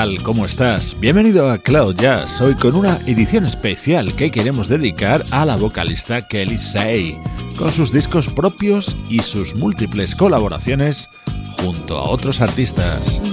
tal? ¿Cómo estás? Bienvenido a Cloud Jazz, hoy con una edición especial que queremos dedicar a la vocalista Kelly Say, con sus discos propios y sus múltiples colaboraciones junto a otros artistas.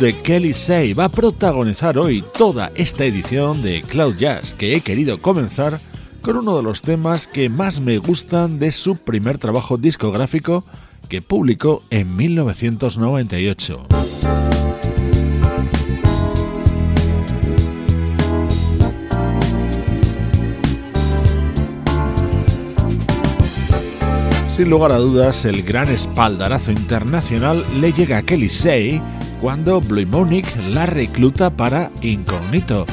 de Kelly Say va a protagonizar hoy toda esta edición de Cloud Jazz que he querido comenzar con uno de los temas que más me gustan de su primer trabajo discográfico que publicó en 1998. Sin lugar a dudas, el gran espaldarazo internacional le llega a Kelly Say cuando Blue Monic la recluta para Incognito.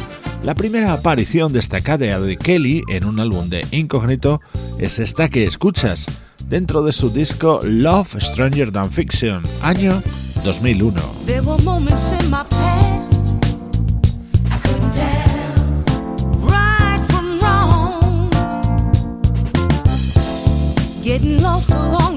La primera aparición destacada de Kelly en un álbum de Incognito es esta que escuchas dentro de su disco Love Stranger Than Fiction, año 2001. getting lost along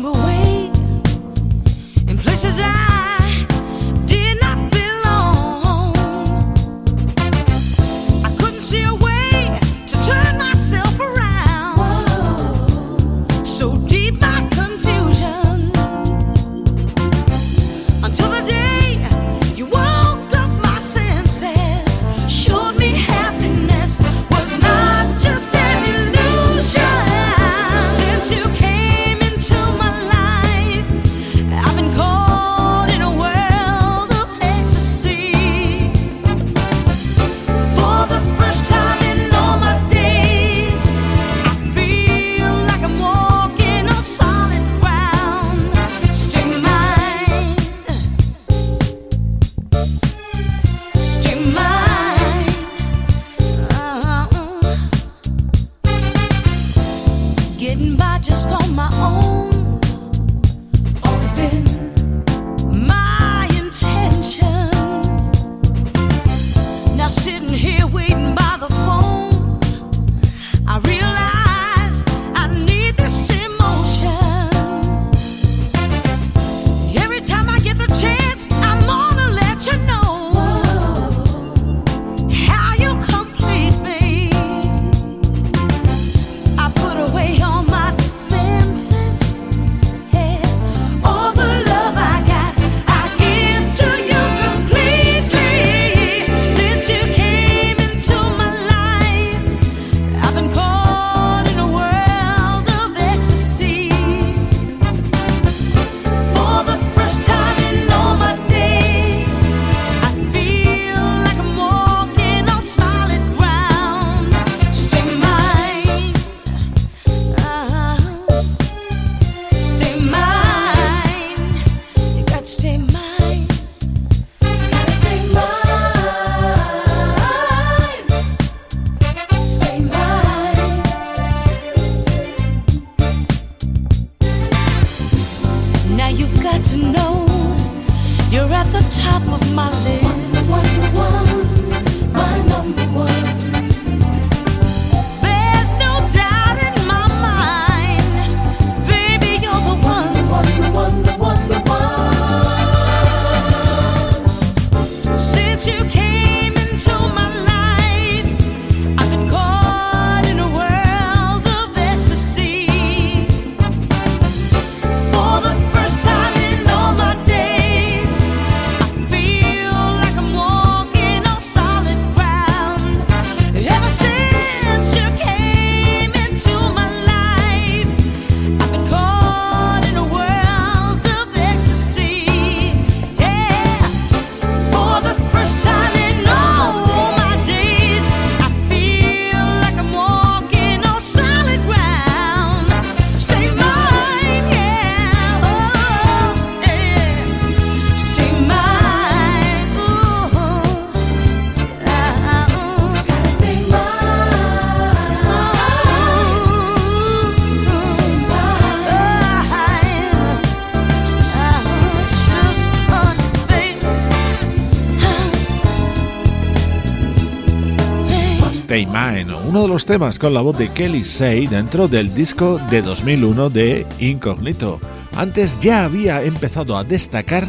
uno de los temas con la voz de Kelly Say dentro del disco de 2001 de Incognito. Antes ya había empezado a destacar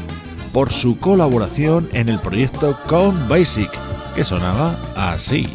por su colaboración en el proyecto con Basic, que sonaba así.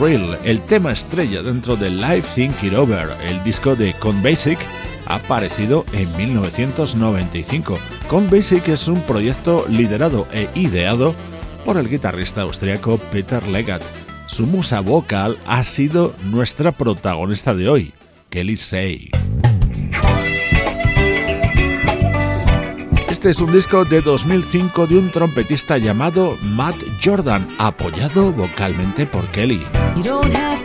Real, el tema estrella dentro de Live Think It Over, el disco de Con Basic, aparecido en 1995. Con Basic es un proyecto liderado e ideado por el guitarrista austriaco Peter Legat. Su musa vocal ha sido nuestra protagonista de hoy, Kelly Say. Este es un disco de 2005 de un trompetista llamado Matt Jordan, apoyado vocalmente por Kelly. You don't have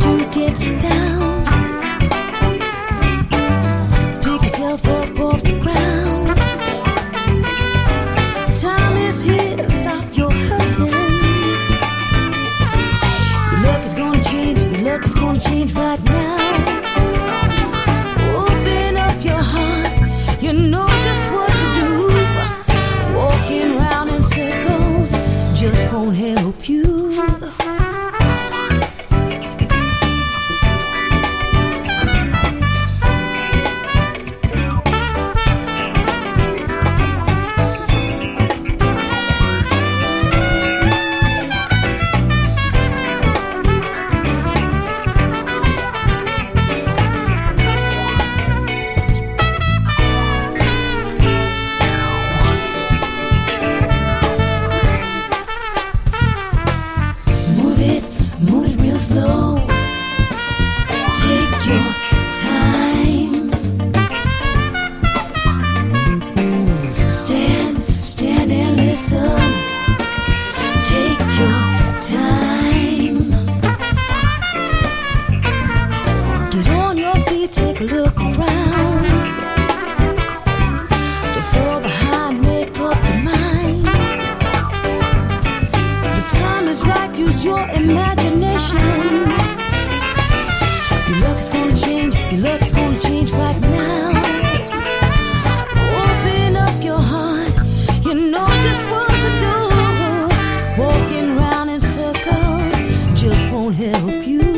help you.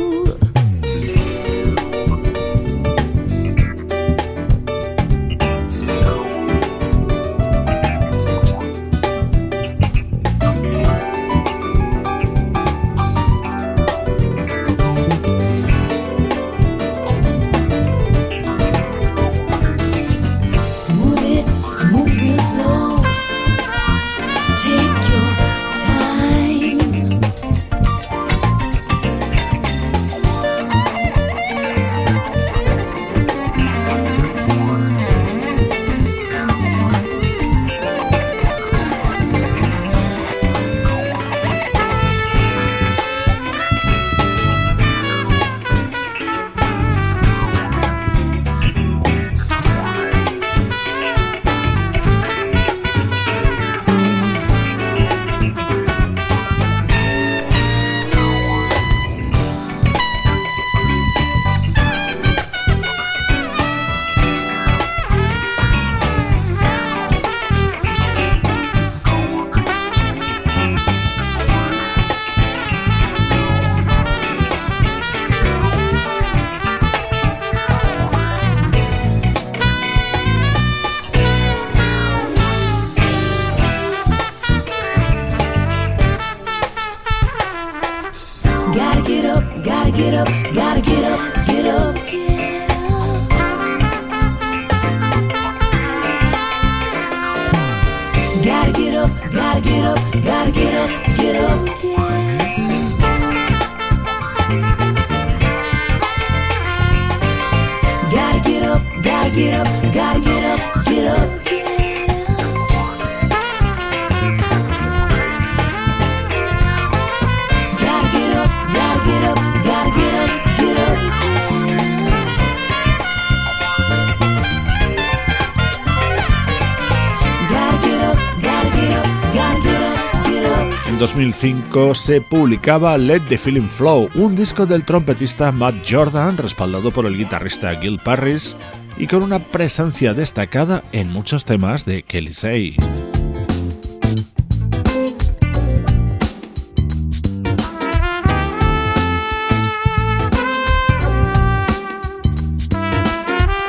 2005 se publicaba Let the Feeling Flow, un disco del trompetista Matt Jordan, respaldado por el guitarrista Gil Parris y con una presencia destacada en muchos temas de Kelly Say.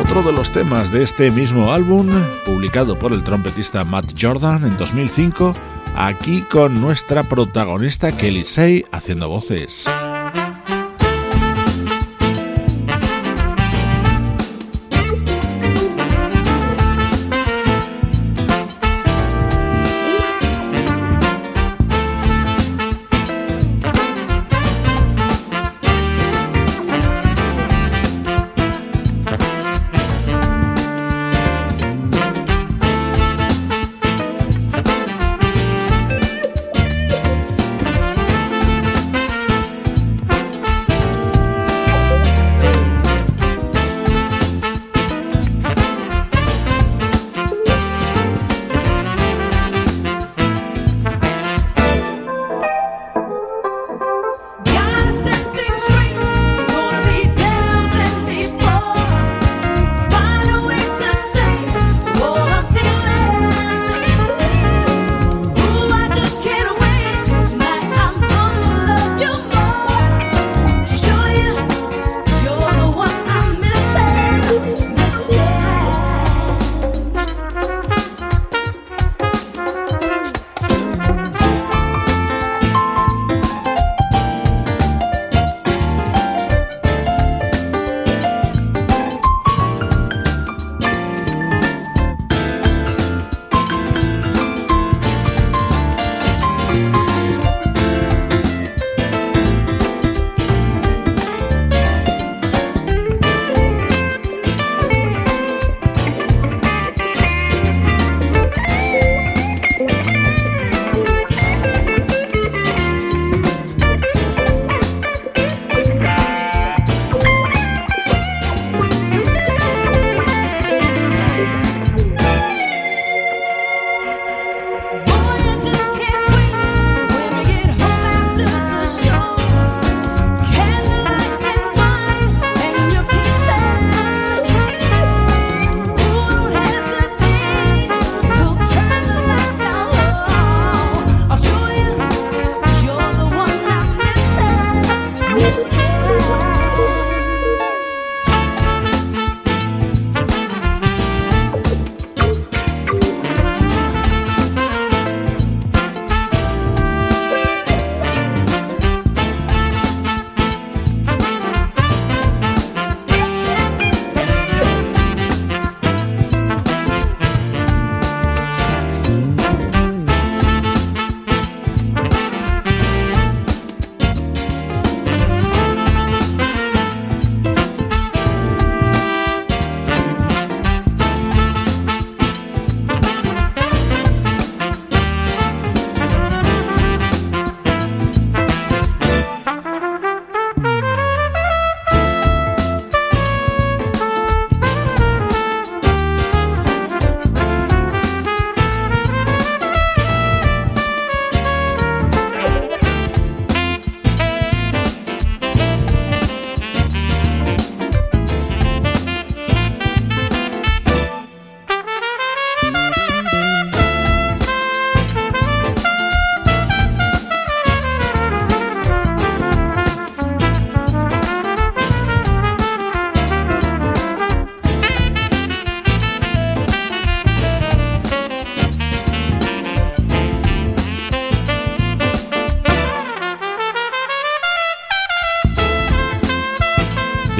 Otro de los temas de este mismo álbum, publicado por el trompetista Matt Jordan en 2005, aquí con nuestra protagonista Kelly Say haciendo voces.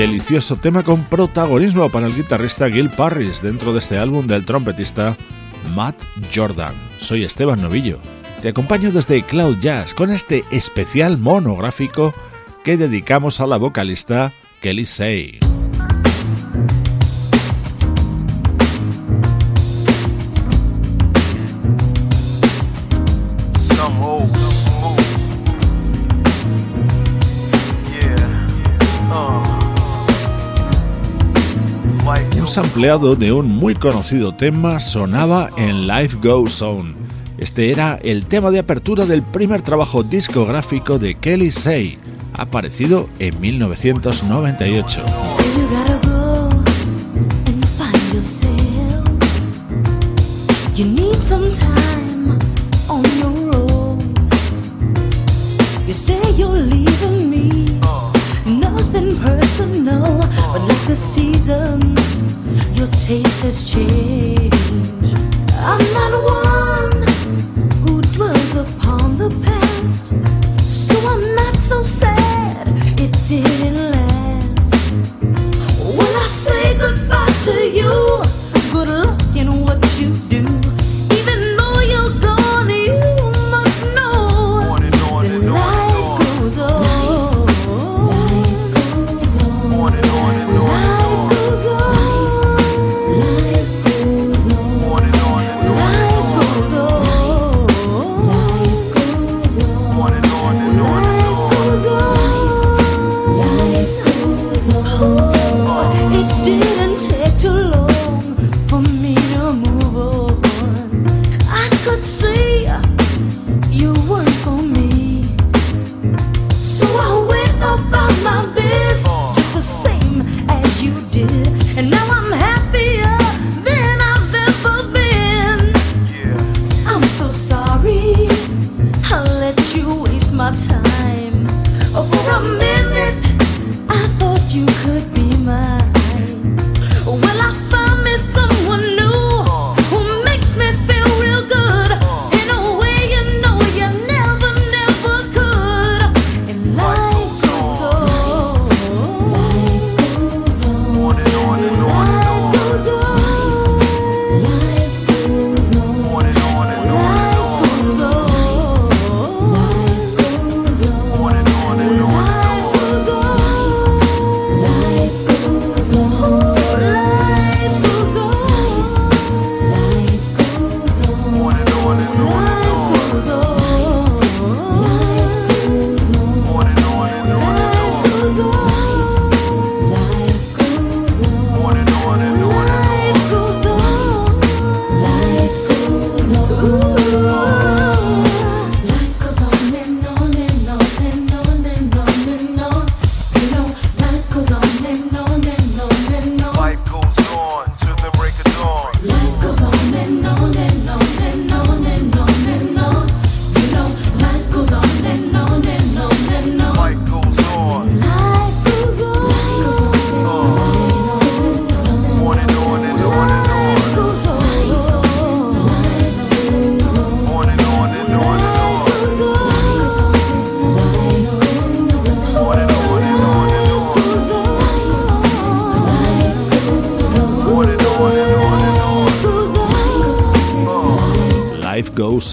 delicioso tema con protagonismo para el guitarrista Gil Parris dentro de este álbum del trompetista Matt Jordan. Soy Esteban Novillo. Te acompaño desde Cloud Jazz con este especial monográfico que dedicamos a la vocalista Kelly Say. sampleado de un muy conocido tema sonaba en Life Goes On. Este era el tema de apertura del primer trabajo discográfico de Kelly Say, aparecido en 1998. has changed.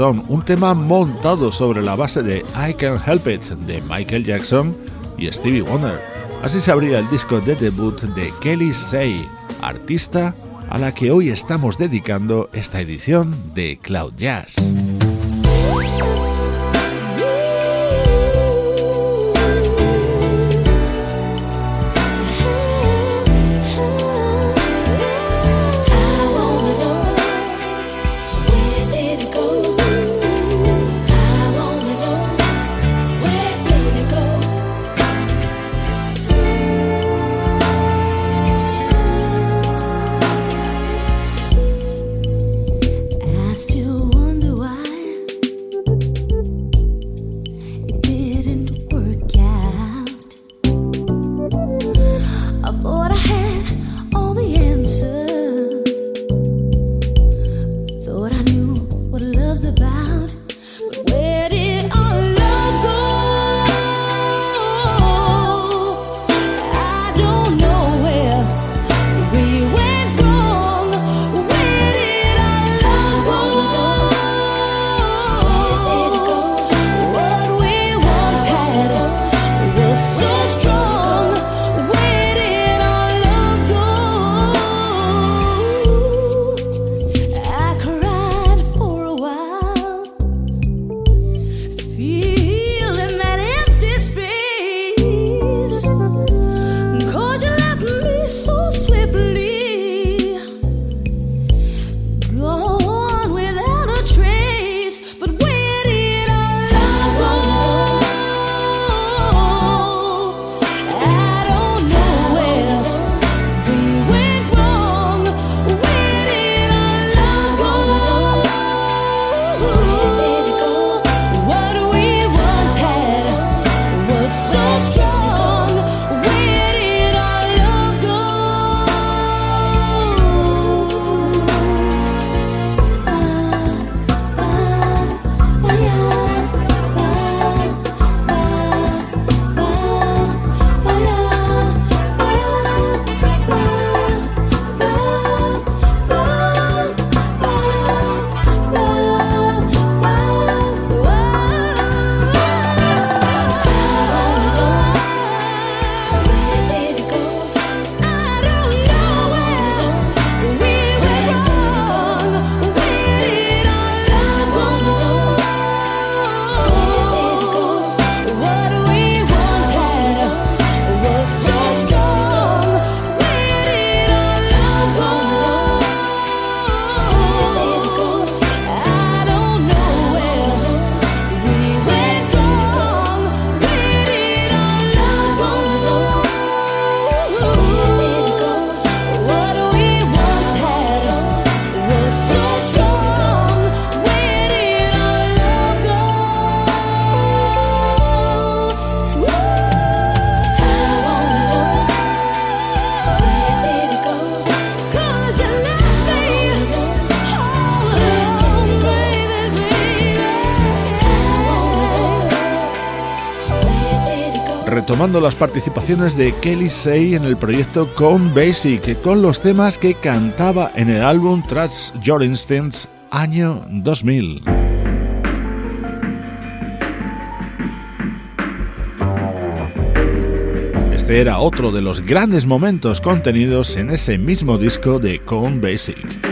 Song, un tema montado sobre la base de I Can't Help It de Michael Jackson y Stevie Wonder. Así se abría el disco de debut de Kelly Say, artista a la que hoy estamos dedicando esta edición de Cloud Jazz. participaciones de Kelly Say en el proyecto Con Basic, con los temas que cantaba en el álbum Trust Your Instincts año 2000. Este era otro de los grandes momentos contenidos en ese mismo disco de Con Basic.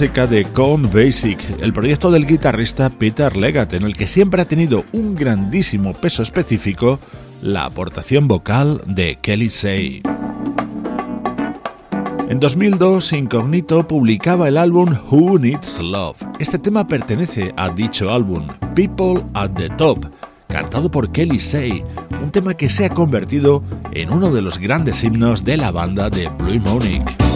de Count Basic, el proyecto del guitarrista Peter Leggett, en el que siempre ha tenido un grandísimo peso específico la aportación vocal de Kelly Say. En 2002, Incognito publicaba el álbum Who Needs Love. Este tema pertenece a dicho álbum, People at the Top, cantado por Kelly Say, un tema que se ha convertido en uno de los grandes himnos de la banda de Blue Monique.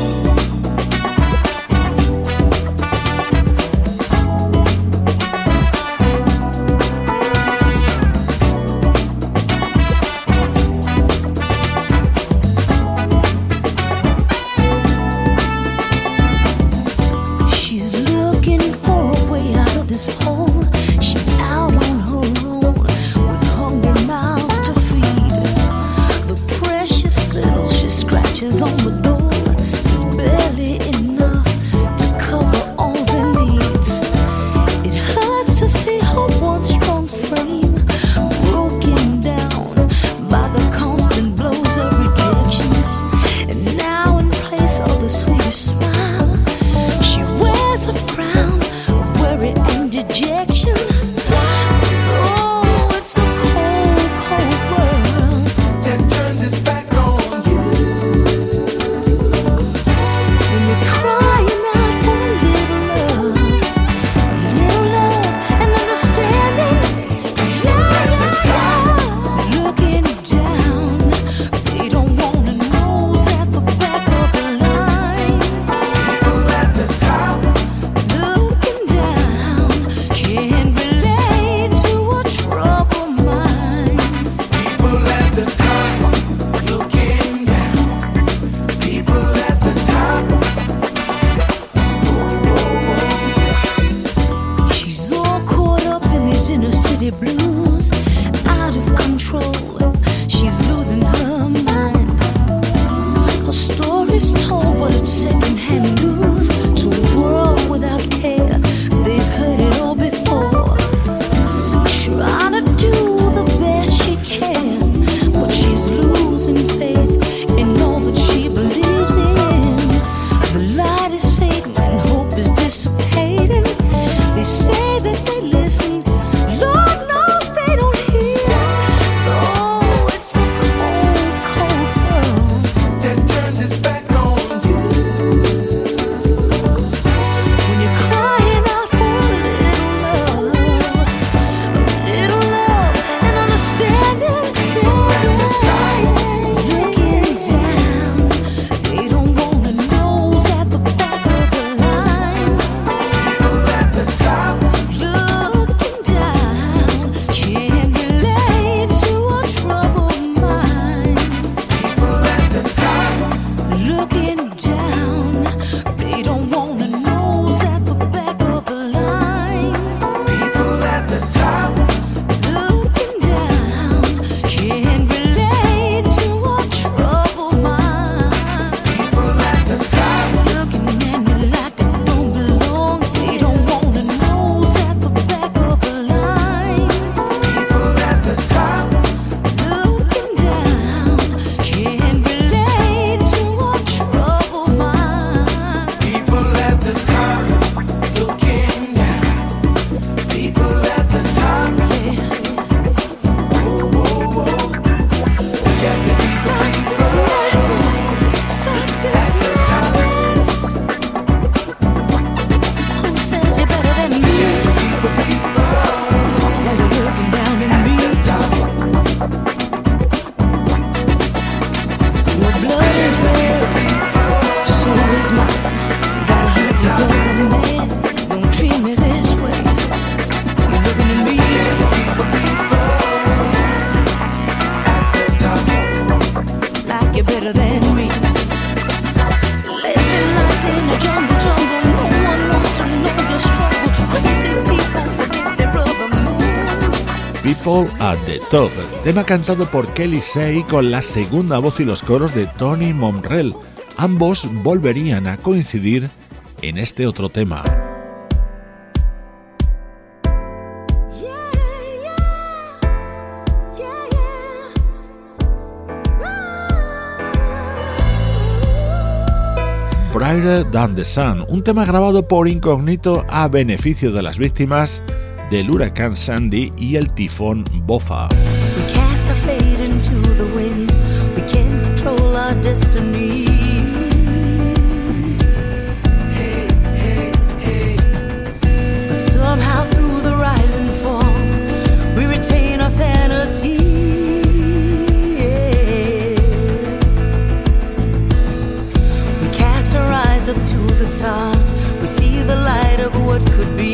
tema cantado por Kelly Say con la segunda voz y los coros de Tony Monrell. Ambos volverían a coincidir en este otro tema. Brighter Than the Sun, un tema grabado por incógnito a beneficio de las víctimas del huracán Sandy y el tifón Bofa. to the wind. We can't control our destiny. Hey, hey, hey. But somehow through the rise and fall, we retain our sanity. We cast our eyes up to the stars. We see the light of what could be.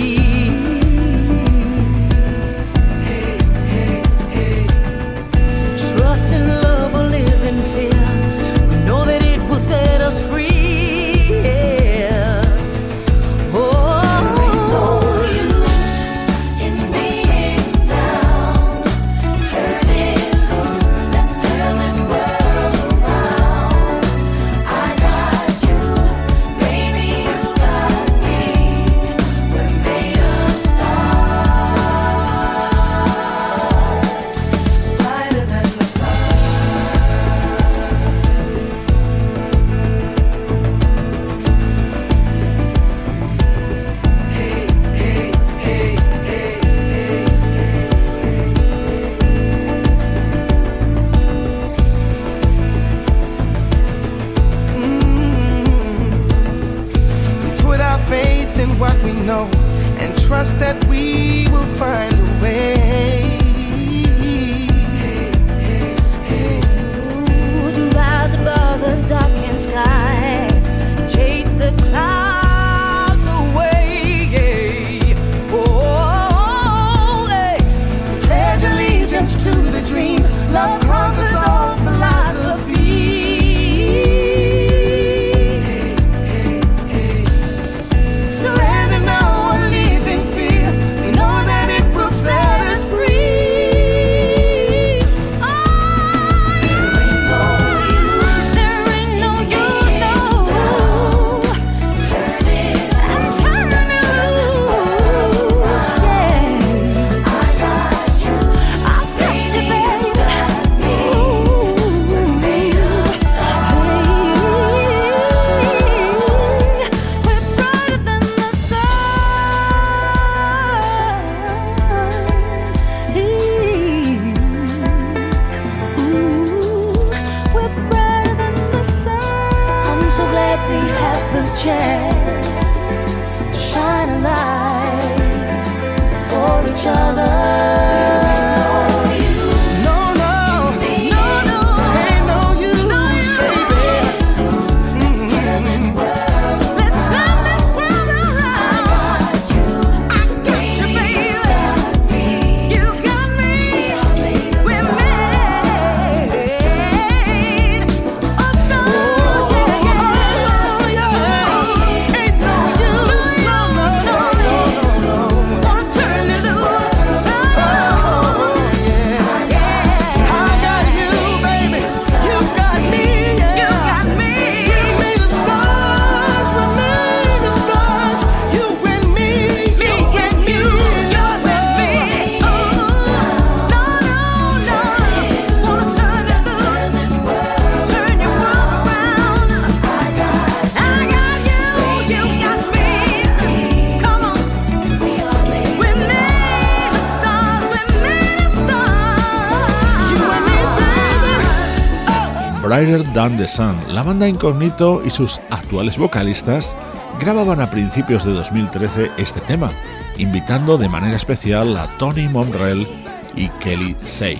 Brighter Than the Sun. La banda Incognito y sus actuales vocalistas grababan a principios de 2013 este tema, invitando de manera especial a Tony Monrell y Kelly Say.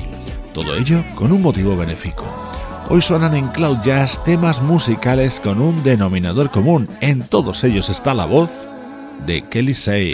Todo ello con un motivo benéfico. Hoy suenan en Cloud Jazz temas musicales con un denominador común. En todos ellos está la voz de Kelly Say.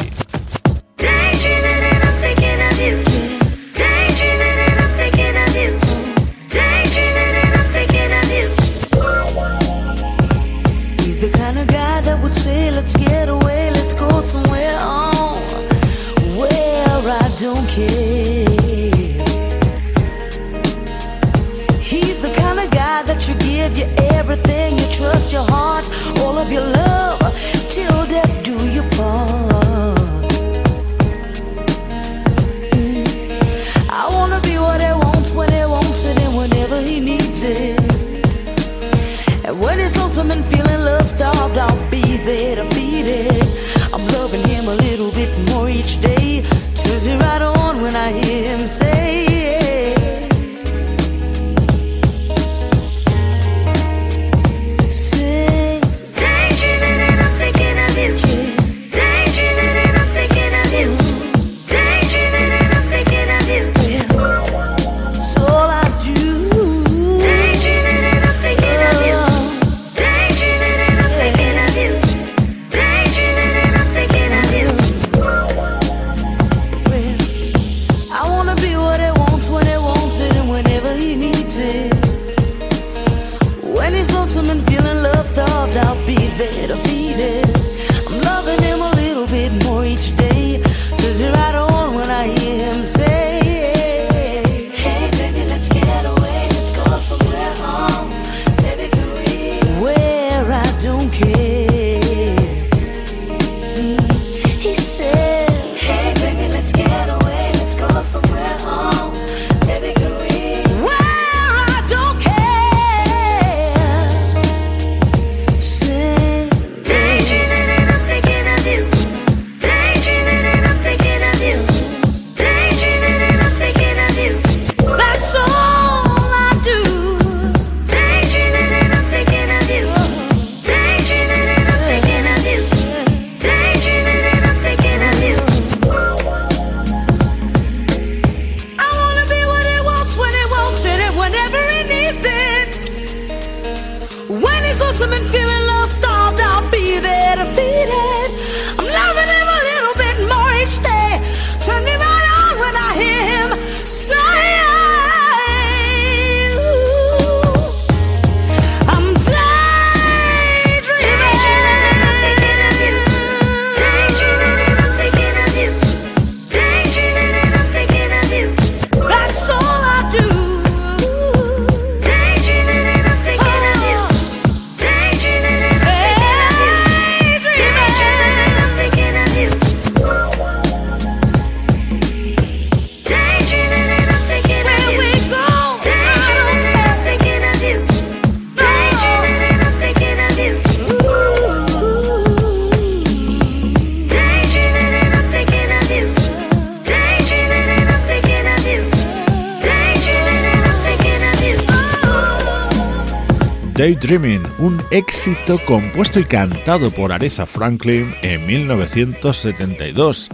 Daydreaming, un éxito compuesto y cantado por Aretha Franklin en 1972,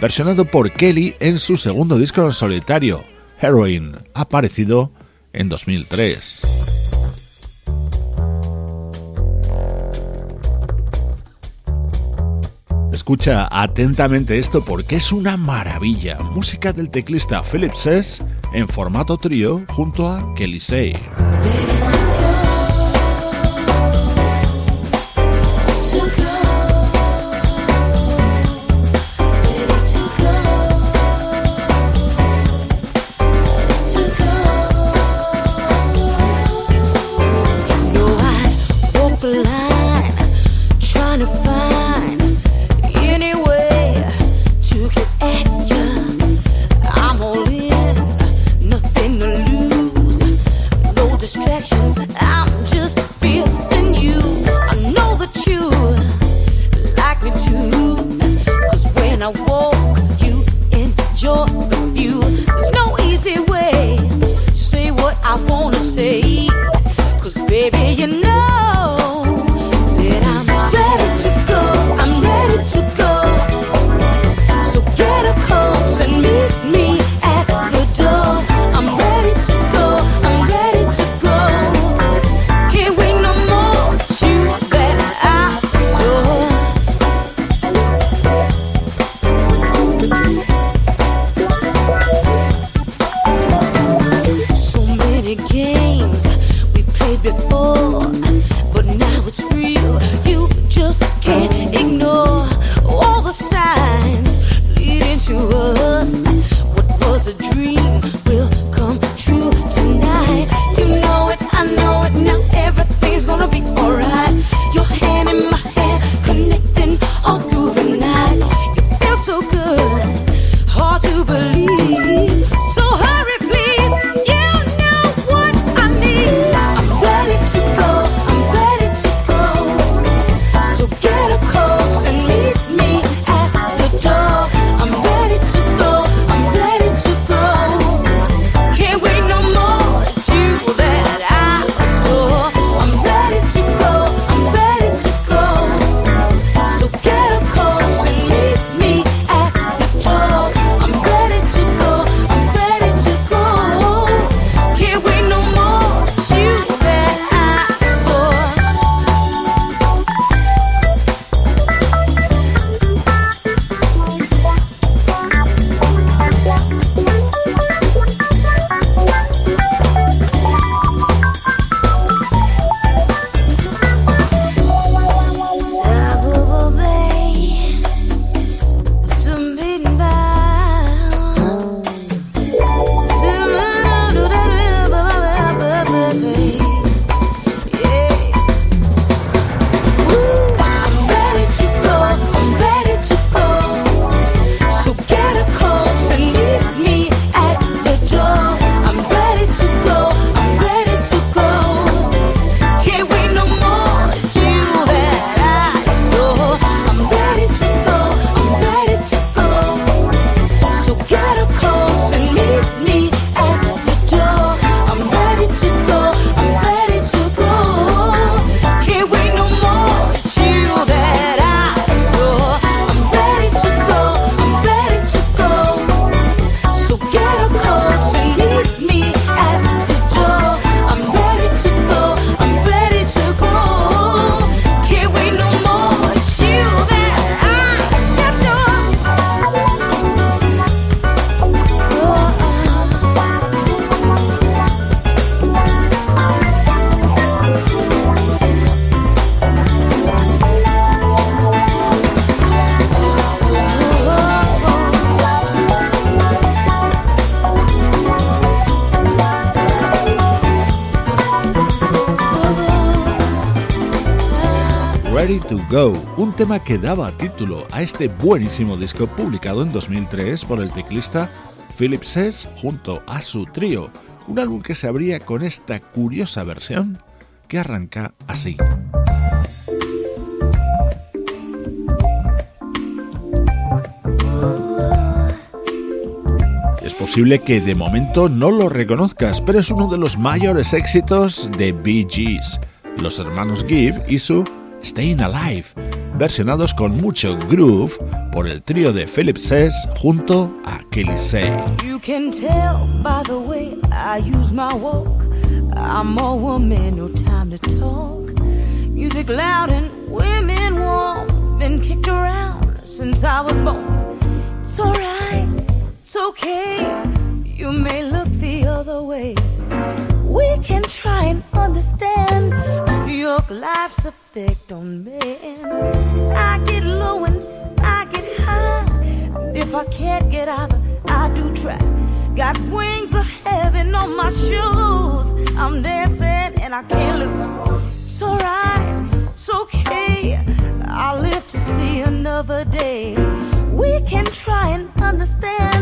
versionado por Kelly en su segundo disco en solitario, Heroin, aparecido en 2003. Escucha atentamente esto porque es una maravilla. Música del teclista Philip Sess en formato trío junto a Kelly Say. Tema que daba título a este buenísimo disco publicado en 2003 por el teclista Philip Sess junto a su trío, un álbum que se abría con esta curiosa versión que arranca así. Es posible que de momento no lo reconozcas, pero es uno de los mayores éxitos de Bee Gees. los hermanos Gibb y su Staying Alive, versionados con mucho groove por el trío de Philip Sess junto a Kelly Say. You can tell by the way I use my walk. I'm a woman, no time to talk. Music loud and women warm. Been kicked around since I was born. It's alright, it's okay. You may look the other way. We can try and understand New York life's effect on men. I get low and I get high. If I can't get either, I do try. Got wings of heaven on my shoes. I'm dancing and I can't lose. It's alright, it's okay. I'll live to see another day. We can try and understand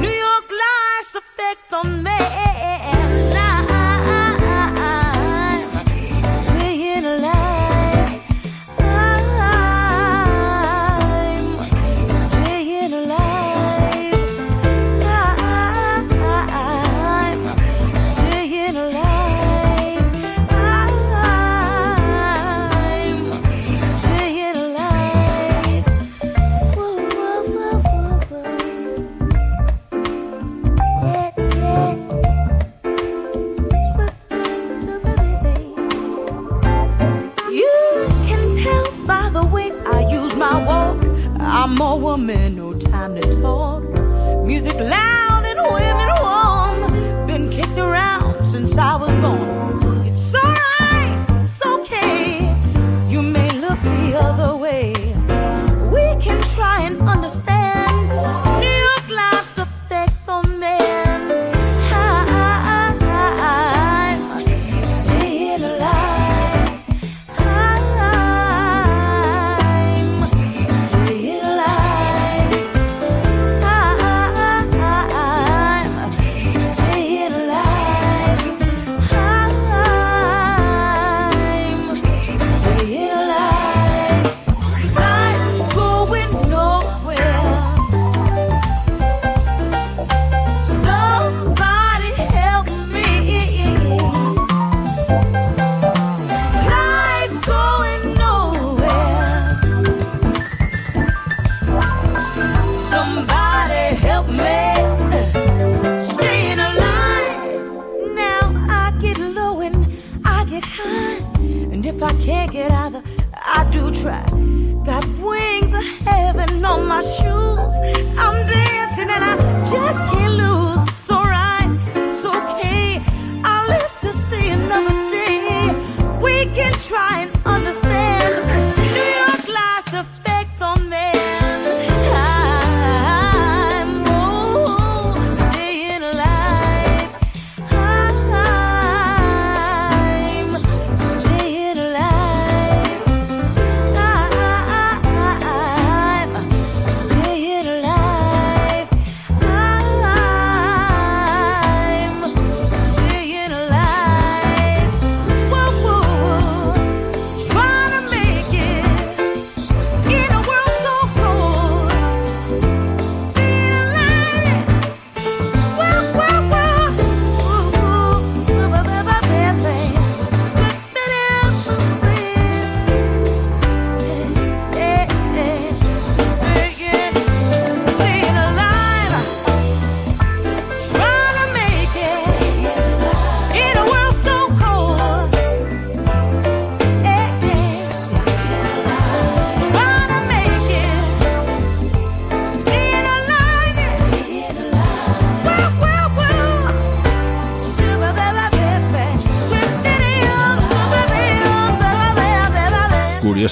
New York life's effect on man. Woman, no time to talk. Music loud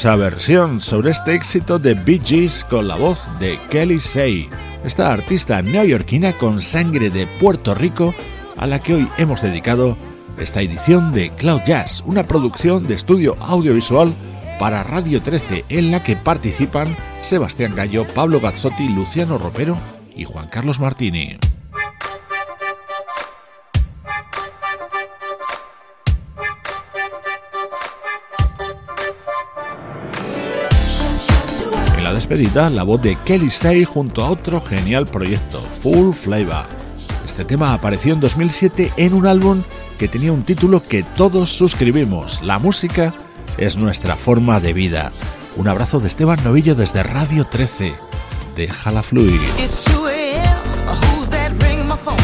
Versión sobre este éxito de Bee Gees con la voz de Kelly Say, esta artista neoyorquina con sangre de Puerto Rico a la que hoy hemos dedicado esta edición de Cloud Jazz, una producción de estudio audiovisual para Radio 13 en la que participan Sebastián Gallo, Pablo Gazzotti, Luciano Ropero y Juan Carlos Martini. Despedida, la voz de Kelly Say junto a otro genial proyecto, Full Flavor. Este tema apareció en 2007 en un álbum que tenía un título que todos suscribimos. La música es nuestra forma de vida. Un abrazo de Esteban Novillo desde Radio 13. Déjala fluir. It's 2 a.m. Who's that ringing my phone?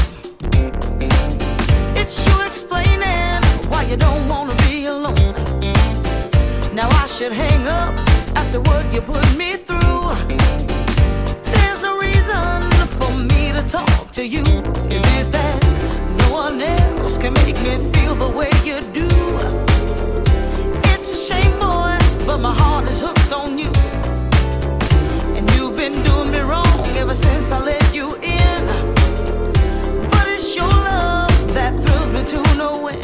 It's you explaining why you don't wanna be alone. Now I should hang up after what you put me through. To you. Is it that no one else can make me feel the way you do? It's a shame, boy, but my heart is hooked on you. And you've been doing me wrong ever since I let you in. But it's your love that thrills me to no end.